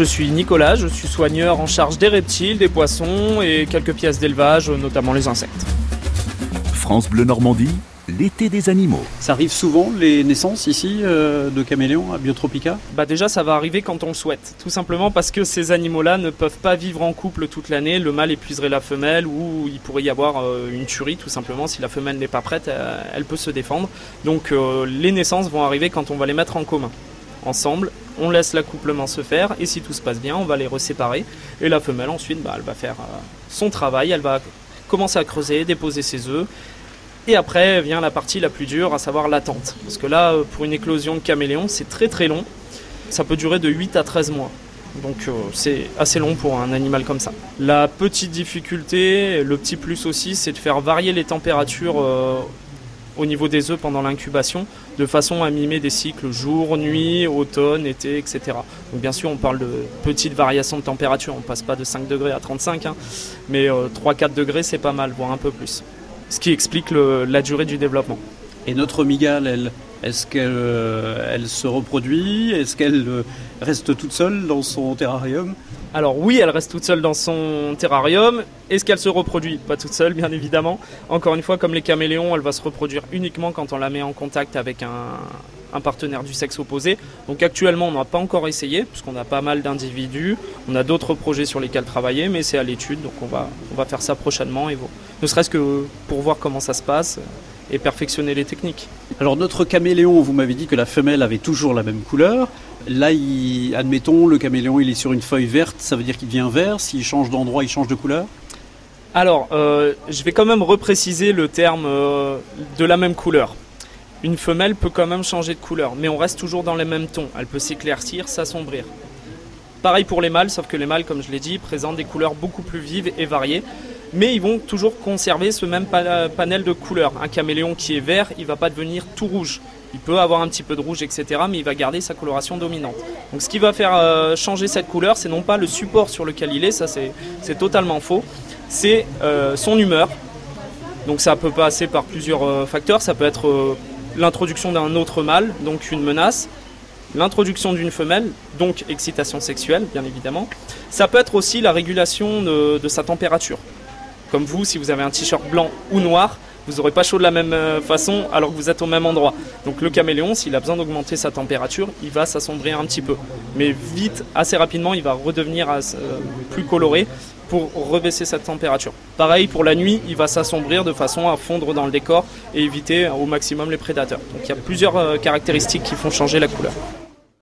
je suis Nicolas, je suis soigneur en charge des reptiles, des poissons et quelques pièces d'élevage, notamment les insectes. France Bleu Normandie, l'été des animaux. Ça arrive souvent les naissances ici euh, de caméléons à Biotropica? Bah déjà ça va arriver quand on le souhaite, tout simplement parce que ces animaux-là ne peuvent pas vivre en couple toute l'année, le mâle épuiserait la femelle ou il pourrait y avoir euh, une tuerie tout simplement si la femelle n'est pas prête, euh, elle peut se défendre. Donc les naissances vont arriver quand on va les mettre en commun. Ensemble, on laisse l'accouplement se faire et si tout se passe bien, on va les reséparer et la femelle ensuite bah, elle va faire son travail, elle va commencer à creuser, déposer ses œufs et après vient la partie la plus dure, à savoir l'attente. Parce que là, euh, pour une éclosion de caméléon, c'est très très long. Ça peut durer de 8 à 13 mois. Donc euh, c'est assez long pour un animal comme ça. La petite difficulté, le petit plus aussi, c'est de faire varier les températures euh, au niveau des œufs pendant l'incubation, de façon à mimer des cycles jour, nuit, automne, été, etc. Donc bien sûr, on parle de petites variations de température, on passe pas de 5 degrés à 35, hein. mais 3-4 degrés c'est pas mal, voire un peu plus ce qui explique la durée du développement. Et notre migale, est-ce qu'elle euh, se reproduit? Est-ce qu'elle euh, reste toute seule dans son terrarium? Alors oui, elle reste toute seule dans son terrarium. Est-ce qu'elle se reproduit Pas toute seule, bien évidemment. Encore une fois, comme les caméléons, elle va se reproduire uniquement quand on la met en contact avec un, partenaire du sexe opposé. Donc actuellement, on n'a pas encore essayé, puisqu'on a pas mal d'individus. On a d'autres projets sur lesquels travailler, mais c'est à l'étude, donc on va, on va faire ça prochainement. Et ne serait-ce que pour voir comment ça se passe et perfectionner les techniques. Alors notre caméléon, vous m'avez dit que la femelle avait toujours la même couleur. Là, admettons, le caméléon, il est sur une feuille verte, ça veut dire qu'il devient vert. S'il change d'endroit, il change de couleur? Alors, euh, je vais quand même repréciser le terme euh, de la même couleur une femelle peut quand même changer de couleur, mais on reste toujours dans les mêmes tons. Elle peut s'éclaircir, s'assombrir. Pareil pour les mâles, sauf que les mâles, comme je l'ai dit, présentent des couleurs beaucoup plus vives et variées, mais ils vont toujours conserver ce même panel de couleurs. Un caméléon qui est vert, il va pas devenir tout rouge. Il peut avoir un petit peu de rouge, etc., mais il va garder sa coloration dominante. Donc ce qui va faire euh, changer cette couleur, c'est non pas le support sur lequel il est, ça c'est totalement faux, c'est euh, son humeur. Donc ça peut passer par plusieurs euh, facteurs, ça peut être l'introduction d'un autre mâle, donc une menace, l'introduction d'une femelle, donc excitation sexuelle, bien évidemment. Ça peut être aussi la régulation de, sa température. Comme vous, si vous avez un t-shirt blanc ou noir, vous n'aurez pas chaud de la même euh, façon alors que vous êtes au même endroit. Donc le caméléon, s'il a besoin d'augmenter sa température, il va s'assombrir un petit peu. Mais vite, assez rapidement, il va redevenir euh, plus coloré pour rebaisser sa température. Pareil pour la nuit, il va s'assombrir de façon à fondre dans le décor et éviter au maximum les prédateurs. Donc il y a plusieurs euh, caractéristiques qui font changer la couleur.